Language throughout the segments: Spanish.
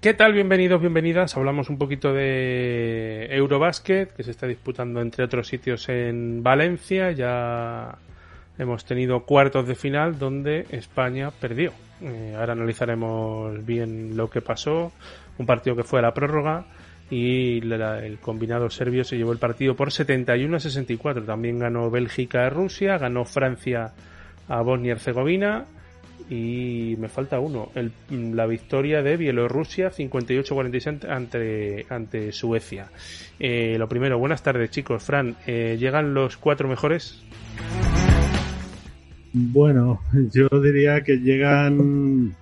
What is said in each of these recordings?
¿Qué tal? Bienvenidos, bienvenidas. Hablamos un poquito de Eurobásquet, que se está disputando entre otros sitios en Valencia. Ya hemos tenido cuartos de final donde España perdió. Eh, ahora analizaremos bien lo que pasó. Un partido que fue a la prórroga y la- el combinado serbio se llevó el partido por 71 a 64. También ganó Bélgica a Rusia, ganó Francia a Bosnia y Herzegovina y me falta uno, el- la victoria de Bielorrusia 58-46 ante, ante Suecia. Eh, lo primero, buenas tardes chicos. Fran, eh, ¿llegan los cuatro mejores? Bueno, yo diría que llegan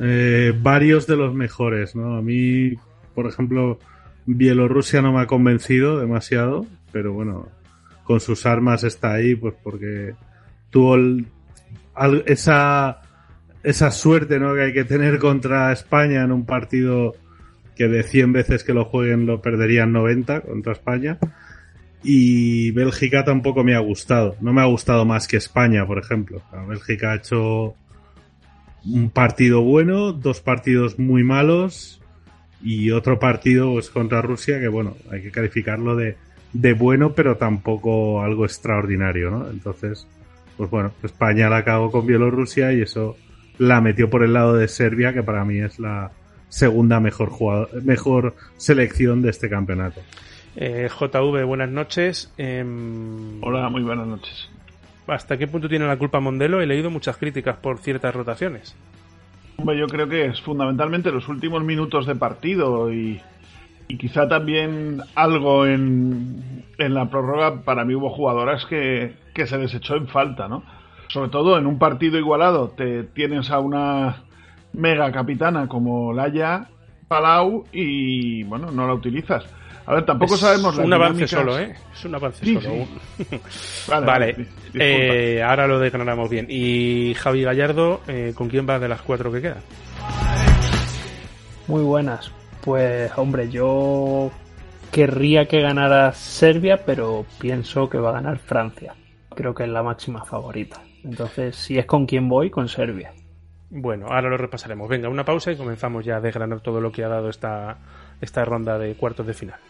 eh, varios de los mejores, ¿no? A mí, por ejemplo, Bielorrusia no me ha convencido demasiado, pero bueno, con sus armas está ahí, pues porque tuvo esa, esa suerte, ¿no? Que hay que tener contra España en un partido que de 100 veces que lo jueguen lo perderían 90 contra España y Bélgica tampoco me ha gustado. No me ha gustado más que España, por ejemplo. Bélgica ha hecho un partido bueno, dos partidos muy malos y otro partido pues, contra Rusia que, bueno, hay que calificarlo de, de bueno, pero tampoco algo extraordinario, ¿no? Entonces, pues bueno, España la acabó con Bielorrusia y eso la metió por el lado de Serbia, que para mí es la segunda mejor jugador, mejor selección de este campeonato. Eh, JV, buenas noches. Em, Hola, muy buenas noches. ¿Hasta qué punto tiene la culpa Mondelo? He leído muchas críticas por ciertas rotaciones. Hombre, yo creo que es fundamentalmente los últimos minutos de partido y, y quizá también algo en, en la prórroga. Para mí hubo jugadoras que, que se desechó en falta, ¿no? Sobre todo en un partido igualado, te tienes a una mega capitana como Laia Palau y, bueno, no la utilizas. A ver, tampoco Es sabemos las un avance dinámicas- solo, ¿eh? Es un avance Sí, solo. Vale, Vale, eh, ahora lo declaramos bien. Y Javi Gallardo, eh, ¿con quién va de las cuatro que quedan? Muy buenas. Pues hombre, yo querría que ganara Serbia, pero pienso que va a ganar Francia. Creo que es la máxima favorita. Entonces, si es con quien voy, con Serbia. Bueno, ahora lo repasaremos. Venga, una pausa y comenzamos ya a desgranar todo lo que ha dado esta, esta ronda de cuartos de final.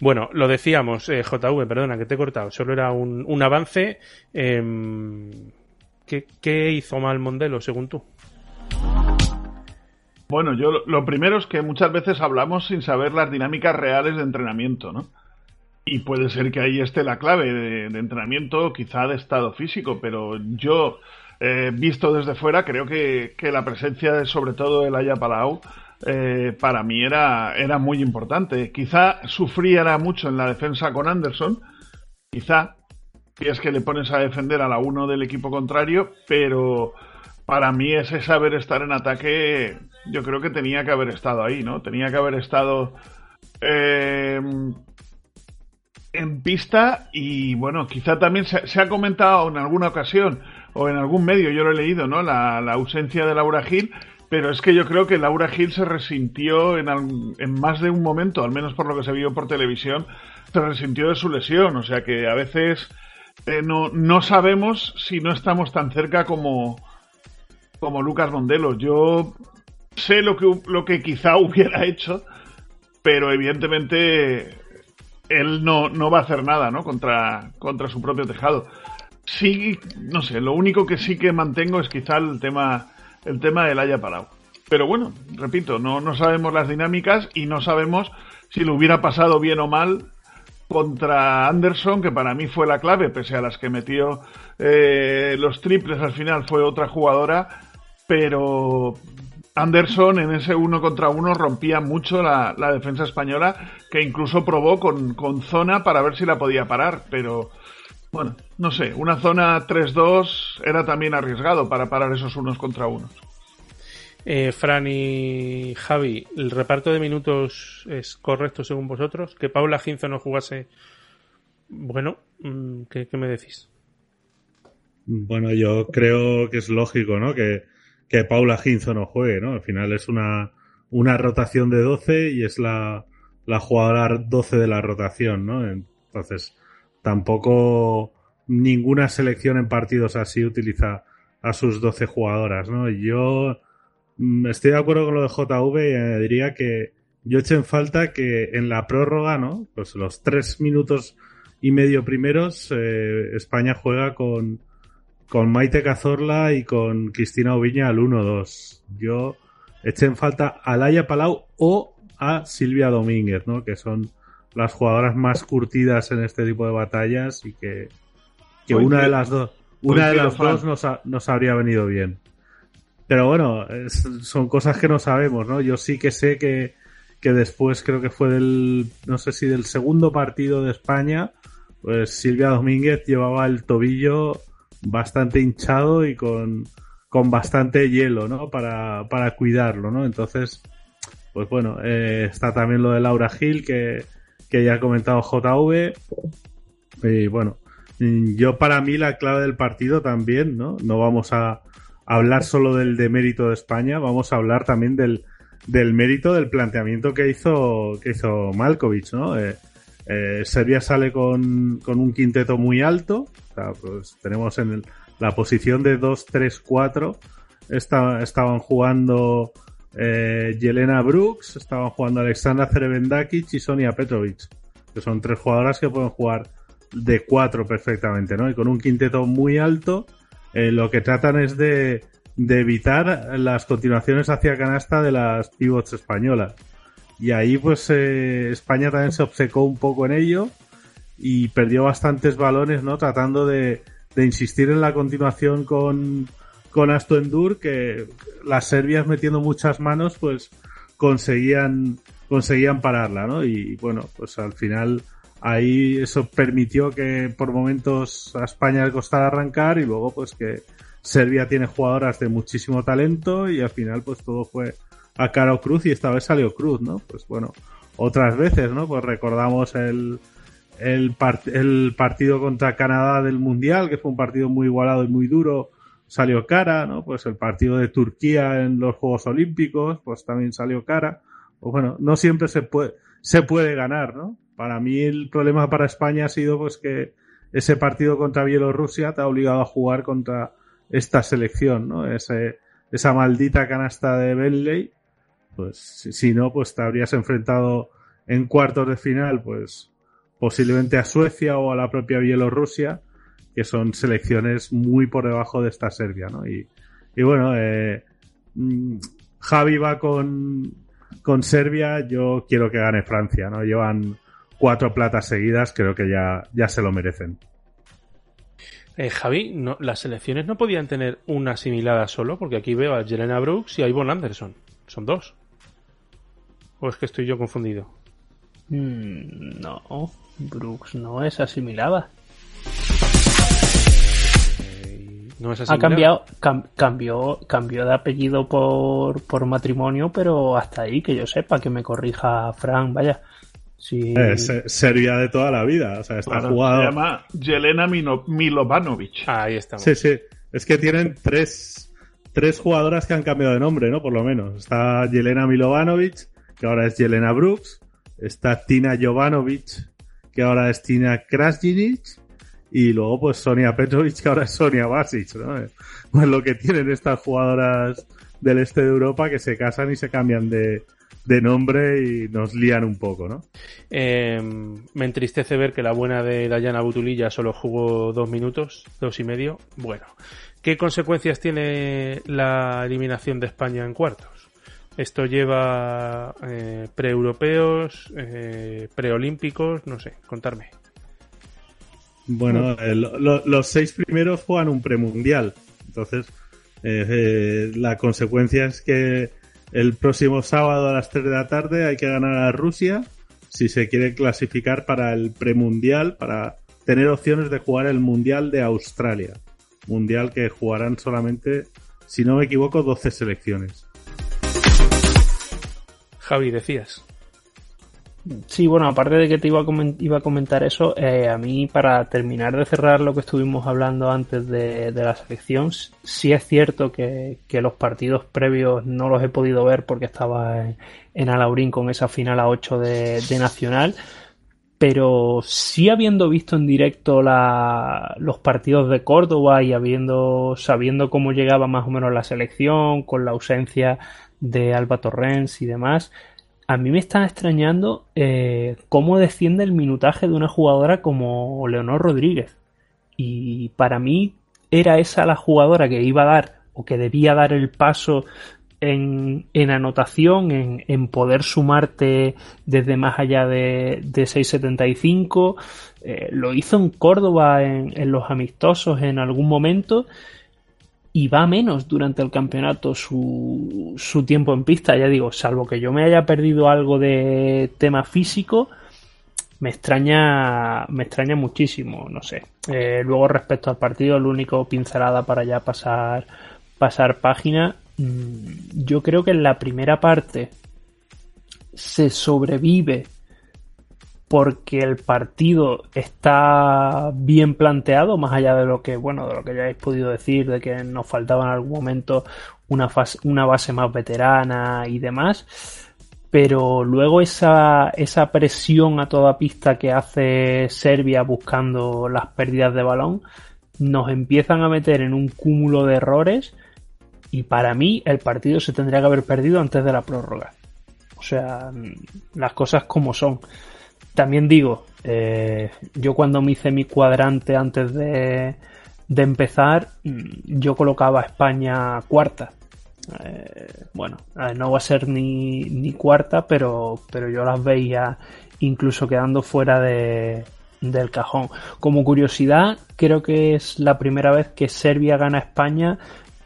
Bueno, lo decíamos, eh, JV, perdona que te he cortado, solo era un, un avance. em, ¿qué, hizo mal Mondelo, según tú? Bueno, yo lo- primero es que muchas veces hablamos sin saber las dinámicas reales de entrenamiento, ¿no? Y puede ser que ahí esté la clave de, entrenamiento, quizá de estado físico, pero yo, eh, visto desde fuera, creo que, que la presencia de sobre todo el Aya Palau eh, para mí era, era muy importante. Quizá sufriera mucho en la defensa con Anderson, quizá, si es que le pones a defender a la 1 del equipo contrario, pero para mí ese saber estar en ataque, yo creo que tenía que haber estado ahí, ¿no? Tenía que haber estado eh, en pista y bueno, quizá también se, ha comentado en alguna ocasión o en algún medio, yo lo he leído, ¿no? La, la ausencia de Laura Gil, pero es que yo creo que Laura Gil se resintió en, en más de un momento, al menos por lo que se vio por televisión, se resintió de su lesión, o sea que a veces eh, no, no sabemos si no estamos tan cerca como, como Lucas Mondelo. Yo sé lo que, lo que quizá hubiera hecho, pero evidentemente él no, no va a hacer nada, ¿no? Contra, contra su propio tejado. Sí, no sé, lo único que sí que mantengo es quizá el tema el tema del haya Palau. Pero bueno, repito, no, no sabemos las dinámicas y no sabemos si lo hubiera pasado bien o mal contra Anderson, que para mí fue la clave, pese a las que metió eh, los triples al final, fue otra jugadora, pero Anderson en ese uno contra uno rompía mucho la, defensa española, que incluso probó con, con, zona para ver si la podía parar, pero bueno, no sé, una zona 3-2 era también arriesgado para parar esos unos contra unos. Eh, Fran y Javi, ¿el reparto de minutos es correcto según vosotros? ¿Que Paula Ginzo no jugase? Bueno, mm, ¿qué, me decís? Bueno, yo creo que es lógico, ¿no? Que, que Paula Ginzo no juegue, ¿no? Al final es una, una rotación de 12 y es la, la jugadora 12 de la rotación, ¿no? Entonces, tampoco ninguna selección en partidos así utiliza a sus 12 jugadoras, ¿no? Yo Mm, estoy de acuerdo con lo de JV y diría que yo eché en falta que en la prórroga, ¿no? Pues los tres minutos y medio primeros, eh, España juega con, con Maite Cazorla y con Cristina Oviña al 1-2. Yo eché en falta a Laia Palau o a Silvia Domínguez, ¿no? Que son las jugadoras más curtidas en este tipo de batallas y que, que una de las dos, una de las dos nos, nos habría venido bien. Pero bueno, son cosas que no sabemos, ¿no? Yo sí que sé que, que después creo que fue del, no sé si del segundo partido de España, pues Silvia Domínguez llevaba el tobillo bastante hinchado y con, con bastante hielo, ¿no? Para, para cuidarlo, ¿no? Entonces, pues bueno, eh, está también lo de Laura Gil, que, que ya ha comentado JV. Y bueno, yo para mí la clave del partido también, ¿no? No vamos a, hablar solo del demérito de España, vamos a hablar también del, del mérito del planteamiento que hizo, que hizo Malkovich, ¿no? Eh, eh, Serbia sale con, con, un quinteto muy alto, pues tenemos en la posición de 2, 3, 4, estaban jugando eh, Yelena Brooks, estaban jugando Alexandra Cerebendakic y Sonia Petrovic, que son tres jugadoras que pueden jugar de 4 perfectamente, ¿no? Y con un quinteto muy alto, eh, lo que tratan es de, evitar las continuaciones hacia canasta de las pivots españolas. Y ahí pues eh, España también se obcecó un poco en ello y perdió bastantes balones, ¿no? Tratando de, insistir en la continuación con, con Astoendur, que las serbias metiendo muchas manos, pues conseguían, conseguían pararla, ¿no? Y bueno, pues al final ahí eso permitió que por momentos a España le costara arrancar y luego pues que Serbia tiene jugadoras de muchísimo talento y al final pues todo fue a cara cruz y esta vez salió cruz, ¿no? Pues bueno, otras veces, ¿no? Pues recordamos el, el partido contra Canadá del Mundial, que fue un partido muy igualado y muy duro, salió cara, ¿no? Pues el partido de Turquía en los Juegos Olímpicos, pues también salió cara. Pues bueno, no siempre se puede, se puede ganar, ¿no? Para mí el problema para España ha sido pues que ese partido contra Bielorrusia te ha obligado a jugar contra esta selección, ¿no? Ese, esa maldita canasta de Bentley, pues si, no, pues te habrías enfrentado en cuartos de final, pues posiblemente a Suecia o a la propia Bielorrusia, que son selecciones muy por debajo de esta Serbia, ¿no? Y, y bueno, eh, mm, Javi va con, con Serbia, yo quiero que gane Francia, ¿no? Llevan cuatro platas seguidas, creo que ya, ya se lo merecen. Eh, Javi, no, las selecciones no podían tener una asimilada solo, porque aquí veo a Jelena Brooks y a Yvonne Anderson. Son dos. ¿O es que estoy yo confundido? Mm, no, Brooks no es asimilada. No es. Ha cambiado, cambió, cambió de apellido por, por matrimonio, pero hasta ahí que yo sepa, que me corrija Frank, vaya. Sí. Eh, sería de toda la vida. O sea, está jugado. Se llama Jelena Milovanovic. ahí estamos. Sí, sí. Es que tienen tres, tres jugadoras que han cambiado de nombre, ¿no? Por lo menos. Está Jelena Milovanovic, que ahora es Jelena Brooks. Está Tina Jovanovic, que ahora es Tina Krasjinic. Y luego, pues Sonia Petrovic, que ahora es Sonia Basic, ¿no? Pues lo que tienen estas jugadoras del este de Europa que se casan y se cambian de, de nombre y nos lían un poco, ¿no? Em, me entristece ver que la buena de Dayana Butulilla solo jugó dos minutos, dos y medio. Bueno, ¿Qué consecuencias tiene la eliminación de España en cuartos? Esto lleva eh, pre-europeos, eh, preolímpicos, no sé, contarme. Bueno, eh, los seis primeros juegan un premundial. Entonces, la consecuencia es que el próximo sábado a las 3 de la tarde hay que ganar a Rusia si se quiere clasificar para el premundial, para tener opciones de jugar el mundial de Australia. Mundial que jugarán solamente, si no me equivoco, 12 selecciones. Javi, decías. Sí, bueno, aparte de que te iba a, iba a comentar eso, eh, a mí para terminar de cerrar lo que estuvimos hablando antes de, la selección, sí es cierto que, los partidos previos no los he podido ver porque estaba en, Alaurín con esa final a 8 de, Nacional, pero sí habiendo visto en directo los partidos de Córdoba y habiendo sabiendo cómo llegaba más o menos la selección, con la ausencia de Alba Torrens y demás, a mí me está extrañando eh, cómo desciende el minutaje de una jugadora como Leonor Rodríguez. Y para mí era esa la jugadora que iba a dar o que debía dar el paso en, anotación, en, poder sumarte desde más allá de, 6.75. Eh, lo hizo en Córdoba en los amistosos en algún momento y va menos durante el campeonato su, su tiempo en pista. Ya digo, salvo que yo me haya perdido algo de tema físico, me extraña, me extraña muchísimo, no sé. Eh, luego respecto al partido, el único pincelada para ya pasar, pasar página. Mm, yo creo que en la primera parte se sobrevive porque el partido está bien planteado, más allá de lo que, bueno, de lo que ya habéis podido decir, de que nos faltaba en algún momento una, una base más veterana y demás. Pero luego esa, esa presión a toda pista que hace Serbia buscando las pérdidas de balón, nos empiezan a meter en un cúmulo de errores y para mí el partido se tendría que haber perdido antes de la prórroga. O sea, las cosas como son. También digo, eh, yo cuando me hice mi cuadrante antes de, empezar, mm, yo colocaba a España cuarta. Eh, bueno, no va a ser ni, ni cuarta, pero, pero yo las veía incluso quedando fuera de, del cajón. Como curiosidad, creo que es la primera vez que Serbia gana a España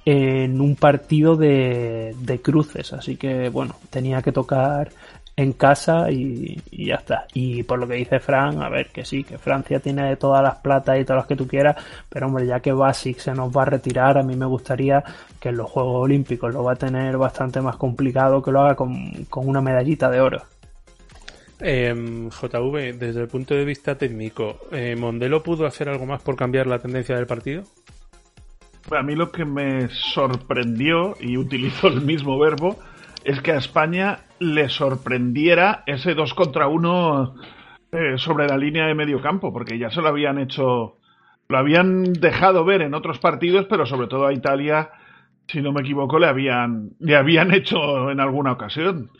en un partido de, de cruces, así que bueno, tenía que tocar en casa y, ya está. Y por lo que dice Fran, a ver, que sí, que Francia tiene todas las platas y todas las que tú quieras, pero hombre, ya que Basic se nos va a retirar, a mí me gustaría que en los Juegos Olímpicos lo va a tener bastante más complicado que lo haga con, una medallita de oro. Em, JV, desde el punto de vista técnico, eh, ¿Mondelo pudo hacer algo más por cambiar la tendencia del partido? A mí lo que me sorprendió, y utilizo el mismo verbo, es que a España le sorprendiera ese 2 contra 1 eh, sobre la línea de medio campo, porque ya se lo habían hecho, lo habían dejado ver en otros partidos, pero sobre todo a Italia, si no me equivoco, le habían, le habían hecho en alguna ocasión.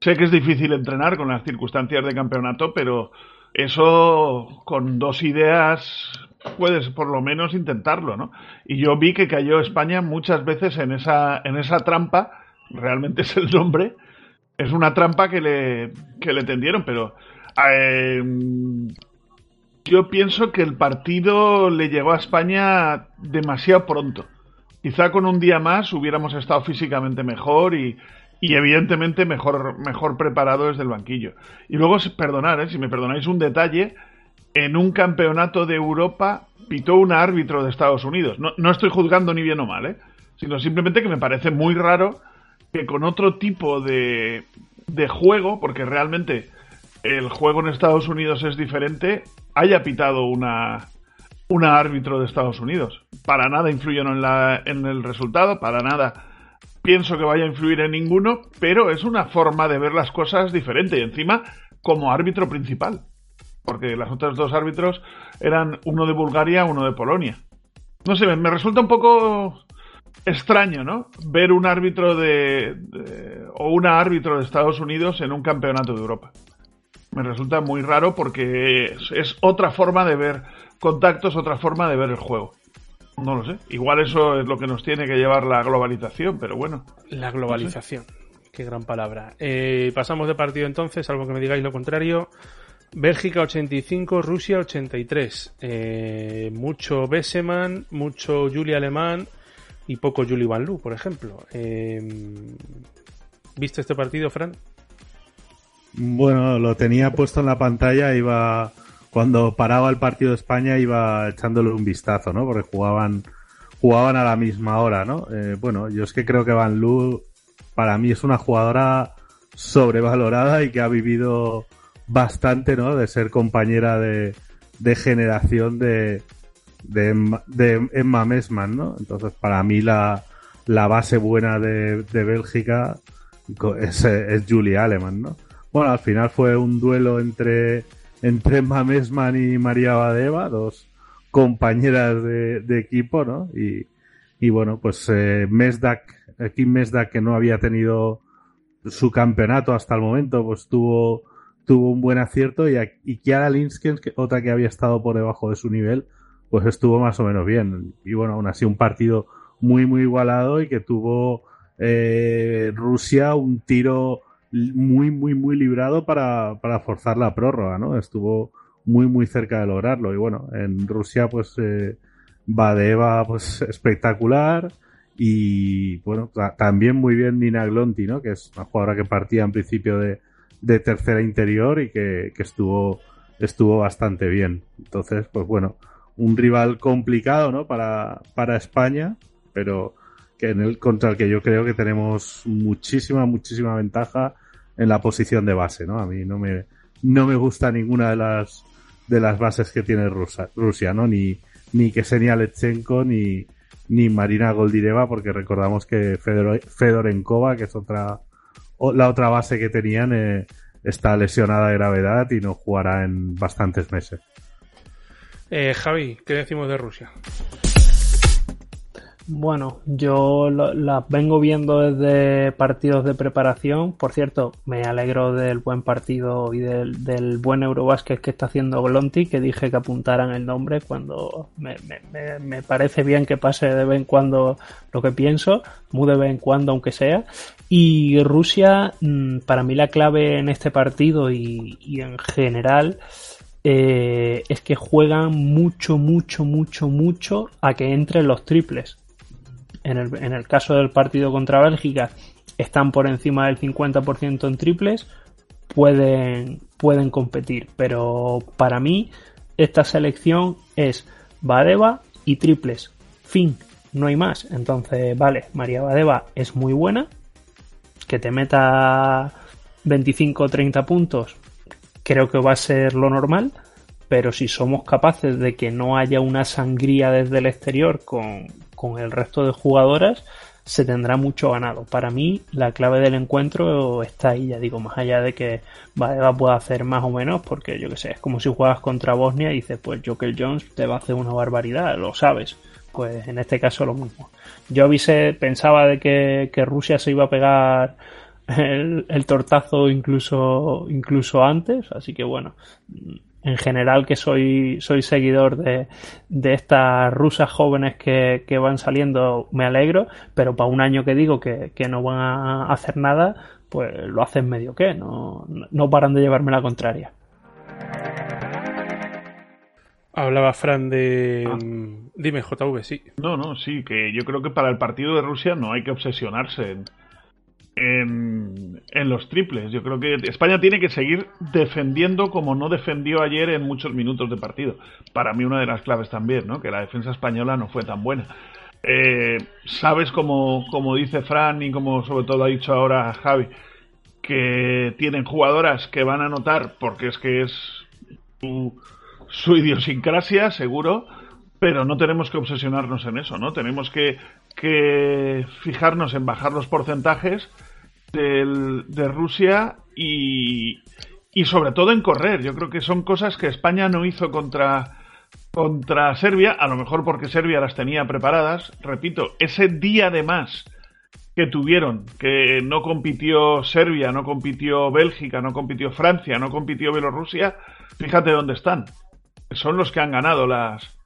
Sé que es difícil entrenar con las circunstancias de campeonato, pero eso con dos ideas puedes por lo menos intentarlo, ¿no? Y yo vi que cayó España muchas veces en esa, en esa trampa realmente es el nombre, es una trampa que le, que le tendieron, pero eh, yo pienso que el partido le llegó a España demasiado pronto. Quizá con un día más hubiéramos estado físicamente mejor y, y evidentemente mejor, mejor preparado desde el banquillo. Y luego, perdonar, ¿eh? si me perdonáis un detalle, en un campeonato de Europa pitó un árbitro de Estados Unidos. No, no estoy juzgando ni bien o mal, ¿eh? sino simplemente que me parece muy raro que con otro tipo de, de juego, porque realmente el juego en Estados Unidos es diferente, haya pitado una, una árbitro de Estados Unidos. Para nada influye en, la, en el resultado, para nada pienso que vaya a influir en ninguno, pero es una forma de ver las cosas diferente y encima como árbitro principal. Porque las otras dos árbitros eran uno de Bulgaria, uno de Polonia. No sé, me resulta un poco extraño, ¿no? Ver un árbitro de, o una árbitro de Estados Unidos en un campeonato de Europa. Me resulta muy raro porque es, otra forma de ver contactos, otra forma de ver el juego. No lo sé. Igual eso es lo que nos tiene que llevar la globalización, pero bueno. La globalización. Qué gran palabra. Eh, pasamos de partido entonces, salvo que me digáis lo contrario. Bélgica 85, Rusia 83. Eh, mucho Besseman, mucho Juli Alemán y poco Juli Van Lu, por ejemplo. Eh, ¿Viste este partido, Fran? Bueno, lo tenía puesto en la pantalla, iba cuando paraba el partido de España iba echándole un vistazo, ¿no? Porque jugaban jugaban a la misma hora, ¿no? Eh, bueno, yo es que creo que Van Lu para mí es una jugadora sobrevalorada y que ha vivido bastante, ¿no? De ser compañera de generación de, de, de Emma Mesman, ¿no? Entonces, para mí la, la base buena de, de Bélgica es, es Julie Aleman, ¿no? Bueno, al final fue un duelo entre, entre Emma Mesman y María Badeva, dos compañeras de, de equipo, ¿no? Y, y bueno, pues eh, Mesdak, Kim Mesdak, que no había tenido su campeonato hasta el momento, pues tuvo, tuvo un buen acierto y, y Kiara Linskens, otra que había estado por debajo de su nivel, pues estuvo más o menos bien. Y bueno, aún así un partido muy, muy igualado y que tuvo eh, Rusia un tiro muy, muy, muy librado para, para forzar la prórroga, ¿no? Estuvo muy, muy cerca de lograrlo. Y bueno, en Rusia, pues, eh, Badeva, pues, espectacular. Y bueno, también muy bien Nina Glonti, ¿no? Que es una jugadora que partía en principio de, de tercera interior y que, que estuvo, estuvo bastante bien. Entonces, pues bueno, un rival complicado, ¿no? Para, para España, pero que en el contra el que yo creo que tenemos muchísima, muchísima ventaja en la posición de base, ¿no? A mí no me, no me gusta ninguna de las, de las bases que tiene Rusia, Rusia ¿no? Ni, ni Ksenia Lechenko, ni, ni Marina Goldireva, porque recordamos que Fedor, Fedorenkova, que es otra, la otra base que tenían, eh, está lesionada de gravedad y no jugará en bastantes meses. Eh, Javi, ¿qué decimos de Rusia? Bueno, yo las la vengo viendo desde partidos de preparación. Por cierto, me alegro del buen partido y del, buen Eurobásquet que está haciendo Glonti, que dije que apuntaran el nombre cuando me, parece bien que pase de vez en cuando lo que pienso, muy de vez en cuando aunque sea. Y Rusia, mm, para mí la clave en este partido y en general eh, es que juegan mucho, mucho, mucho, mucho a que entren los triples en el, en el caso del partido contra Bélgica están por encima del 50% en triples, pueden, pueden competir. Pero para mí esta selección es Badeva y triples. Fin, no hay más. Entonces, vale, María Badeva es muy buena. Que te meta 25 o 30 puntos, creo que va a ser lo normal. Pero si somos capaces de que no haya una sangría desde el exterior con, con el resto de jugadoras, se tendrá mucho ganado. Para mí, la clave del encuentro está ahí, ya digo, más allá de que Badeva pueda hacer más o menos, porque yo que sé, es como si juegas contra Bosnia y dices, pues Joker Jones te va a hacer una barbaridad, lo sabes. Pues en este caso lo mismo. Yo avisé, pensaba de que Rusia se iba a pegar el, el, tortazo incluso, incluso antes, así que bueno, en general que soy, soy seguidor de, de estas rusas jóvenes que, que, van saliendo, me alegro, pero para un año que digo que, que, no van a hacer nada, pues lo hacen medio que, no, no paran de llevarme la contraria. Hablaba Fran de... Ah. Dime, JV, sí. No, no, sí, que yo creo que para el partido de Rusia no hay que obsesionarse en en, los triples. Yo creo que España tiene que seguir defendiendo como no defendió ayer en muchos minutos de partido. Para mí una de las claves también, ¿no? Que la defensa española no fue tan buena. Eh, Sabes, como, como dice Fran y como sobre todo ha dicho ahora Javi, que tienen jugadoras que van a notar porque es que es su, su idiosincrasia, seguro, pero no tenemos que obsesionarnos en eso, ¿no? Tenemos que, que fijarnos en bajar los porcentajes de Rusia y, y sobre todo en correr. Yo creo que son cosas que España no hizo contra, contra Serbia, a lo mejor porque Serbia las tenía preparadas. Repito, ese día de más que tuvieron, que no compitió Serbia, no compitió Bélgica, no compitió Francia, no compitió Bielorrusia, fíjate dónde están. Son los que han ganado las,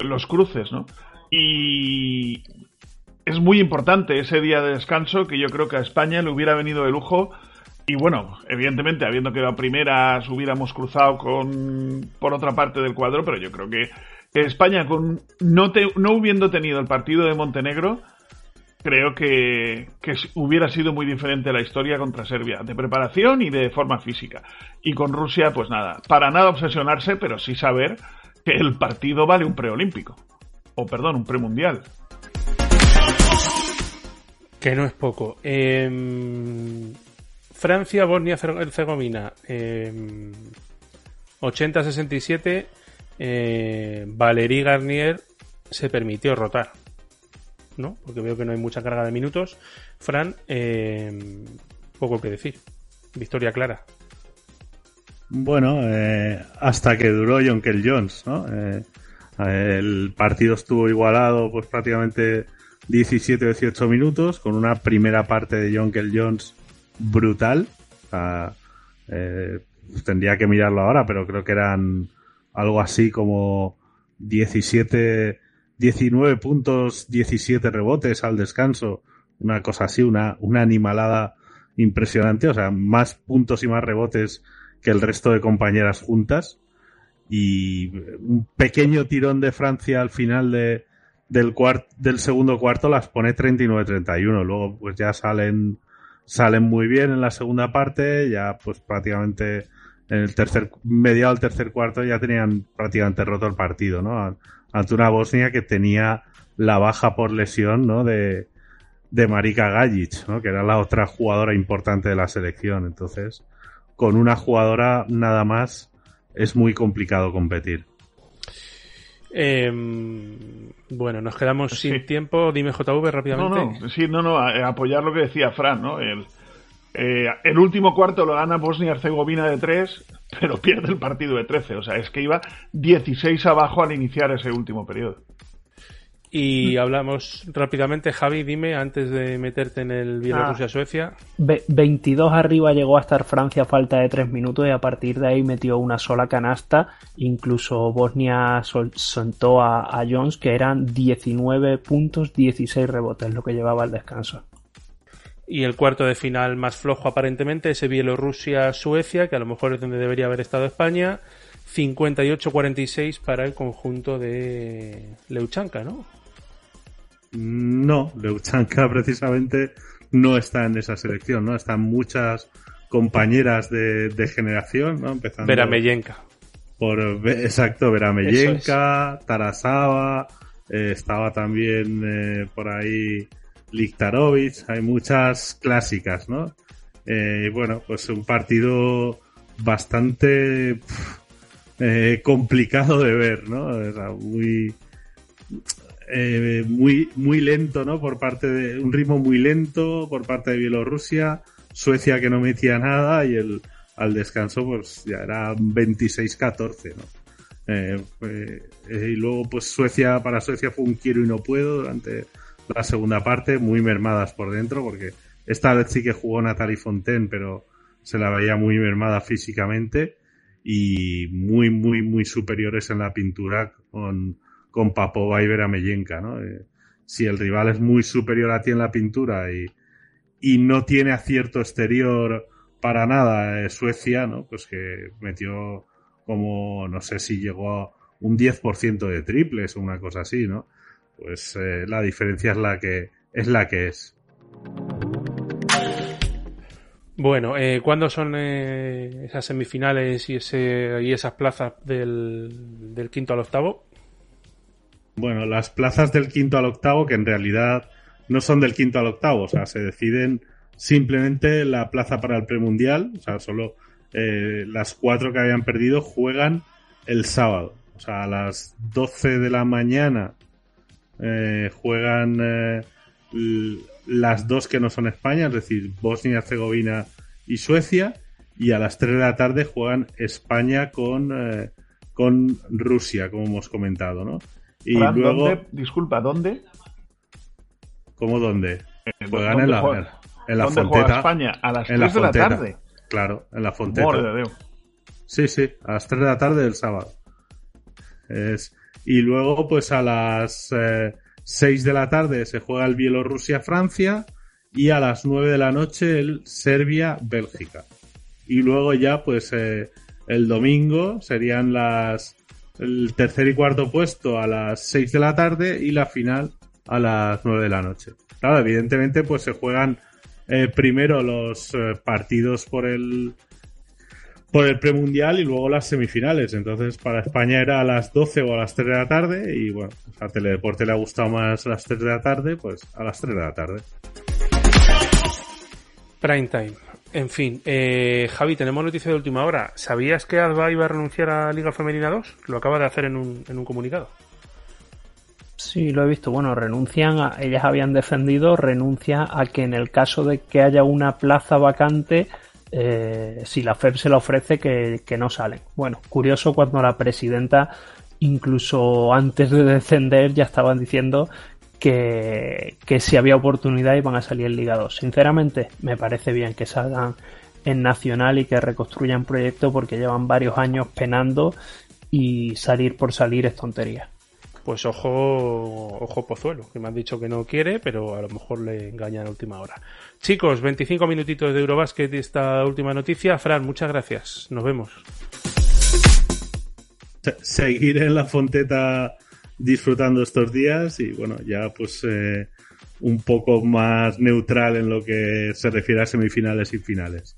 los cruces, ¿no? Y es muy importante ese día de descanso que yo creo que a España le hubiera venido de lujo. Y bueno, evidentemente, habiendo quedado primeras, hubiéramos cruzado con por otra parte del cuadro, pero yo creo que España, con no, no hubiendo tenido el partido de Montenegro, creo que, hubiera sido muy diferente la historia contra Serbia, de preparación y de forma física. Y con Rusia, pues nada, para nada obsesionarse, pero sí saber que el partido vale un preolímpico. O perdón, un premundial. Que no es poco. Em, Francia, Bosnia, Herzegovina. Eh, 80-67. Eh, Valérie Garnier se permitió rotar. ¿no? Porque veo que no hay mucha carga de minutos. Fran, eh, poco que decir. Victoria clara. Bueno, eh, hasta que duró John Jones, ¿no? Eh, el partido estuvo igualado, pues prácticamente 17 o 18 minutos, con una primera parte de John Jones brutal. tendría que mirarlo ahora, pero creo que eran algo así como 17 19 puntos, 17 rebotes al descanso, una cosa así, una, una animalada impresionante, o sea, más puntos y más rebotes que el resto de compañeras juntas. Y un pequeño tirón de Francia al final de, del, del segundo cuarto las pone 39-31. Luego, pues ya salen, salen muy bien en la segunda parte, ya pues prácticamente en el tercer, mediado del tercer cuarto ya tenían prácticamente roto el partido, ¿no? ante una Bosnia que tenía la baja por lesión ¿no? de, de Marika Gajic, ¿no? que era la otra jugadora importante de la selección. Entonces, con una jugadora nada más es muy complicado competir. Em, bueno, nos quedamos sin tiempo. Dime JV rápidamente. No, no, sí, no, no, apoyar lo que decía Fran, ¿no? El, eh, el último cuarto lo gana Bosnia-Herzegovina de 3 pero pierde el partido de 13. O sea, es que iba 16 abajo al iniciar ese último periodo. Y hablamos rápidamente, Javi, dime, antes de meterte en el Bielorrusia-Suecia. 22 arriba llegó a estar Francia a falta de 3 minutos y a partir de ahí metió una sola canasta. Incluso Bosnia soltó a, a Jones, que eran 19 puntos, 16 rebotes, lo que llevaba al descanso. Y el cuarto de final más flojo aparentemente, ese Bielorrusia-Suecia, que a lo mejor es donde debería haber estado España. 58-46 para el conjunto de Leuchanka, ¿no? No, Leuchanka precisamente no está en esa selección, ¿no? Están muchas compañeras de, generación, ¿no? Empezando Verameyenka. Por, exacto, Verameyenka, Tarasava, eh, estaba también eh, por ahí Liktarovich, hay muchas clásicas, ¿no? Eh, bueno, pues un partido bastante eh, complicado de ver, ¿no? muy, eh, muy, muy lento, ¿no? Por parte de un ritmo muy lento por parte de Bielorrusia, Suecia que no metía nada y el al descanso pues ya era 26-14, ¿no? y luego pues Suecia para Suecia fue un quiero y no puedo durante la segunda parte, muy mermadas por dentro, porque esta vez sí que jugó Natalie Fontaine, pero se la veía muy mermada físicamente y muy, muy, muy superiores en la pintura con, con Papova y Verameyenka, ¿no? Eh, si el rival es muy superior a ti en la pintura y, y no tiene acierto exterior para nada eh, Suecia, ¿no? Pues que metió como, no sé si llegó a un 10% de triples o una cosa así, ¿no? pues eh, la diferencia es la que es la que es. Bueno, eh, ¿cuándo son esas semifinales y, ese, y esas plazas del quinto al octavo? Bueno, las plazas del quinto al octavo, que en realidad no son del quinto al octavo, o sea, se deciden simplemente la plaza para el premundial, o sea, solo eh, las cuatro que habían perdido juegan el sábado, o sea, a las 12 de la mañana eh, juegan eh, las dos que no son España, es decir, Bosnia y Herzegovina y Suecia, y a las 3 de la tarde juegan España con, eh, con Rusia, como hemos comentado, ¿no? Y luego... Disculpa, ¿dónde? ¿Cómo dónde? Juegan en la, en la Fonteta. España? A las 3 de la tarde. Claro, en la Fonteta. Sí, sí, a las 3 de la tarde del sábado. Es, y luego, pues a las, eh, 6 de la tarde se juega el Bielorrusia-Francia y a las 9 de la noche el Serbia-Bélgica. Y luego ya pues eh, el domingo serían las el tercer y cuarto puesto a las 6 de la tarde y la final a las 9 de la noche. Claro, evidentemente pues se juegan eh, primero los eh, partidos por el por el premundial y luego las semifinales. Entonces, para España era a las 12 o a las 3 de la tarde y bueno, a Teledeporte le ha gustado más las 3 de la tarde, pues a las 3 de la tarde. Prime time. En fin, eh, Javi, tenemos noticia de última hora. ¿Sabías que Alba iba a renunciar a Liga Femenina 2? Lo acaba de hacer en un, en un comunicado. Sí, lo he visto. Bueno, renuncian, a, ellas habían defendido, renuncia a que en el caso de que haya una plaza vacante, eh, si la FEB se la ofrece, que, que, no salen. Bueno, curioso cuando la presidenta, incluso antes de descender, ya estaban diciendo que, que si había oportunidad iban a salir en Liga 2. Sinceramente, me parece bien que salgan en Nacional y que reconstruyan proyecto porque llevan varios años penando y salir por salir es tontería pues ojo, ojo Pozuelo, que me han dicho que no quiere, pero a lo mejor le engañan a última hora. Chicos, 25 minutitos de Eurobasket y esta última noticia. Fran, muchas gracias. Nos vemos. Seguir en la fonteta disfrutando estos días y bueno, ya pues eh, un poco más neutral en lo que se refiere a semifinales y finales.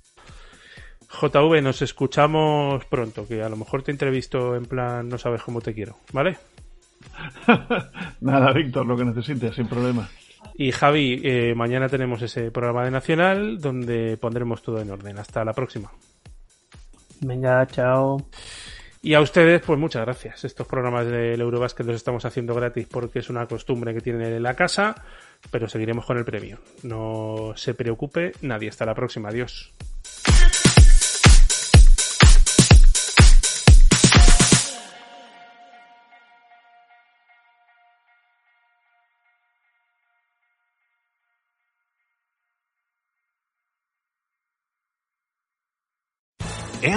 JV, nos escuchamos pronto, que a lo mejor te entrevisto en plan no sabes cómo te quiero, ¿vale? Nada, Víctor, lo que necesites, sin problema. Y Javi, eh, mañana tenemos ese programa de Nacional donde pondremos todo en orden. Hasta la próxima. Venga, chao. Y a ustedes, pues muchas gracias. Estos programas del Eurobasket los estamos haciendo gratis porque es una costumbre que tienen en la casa, pero seguiremos con el premio. No se preocupe nadie. Hasta la próxima. Adiós.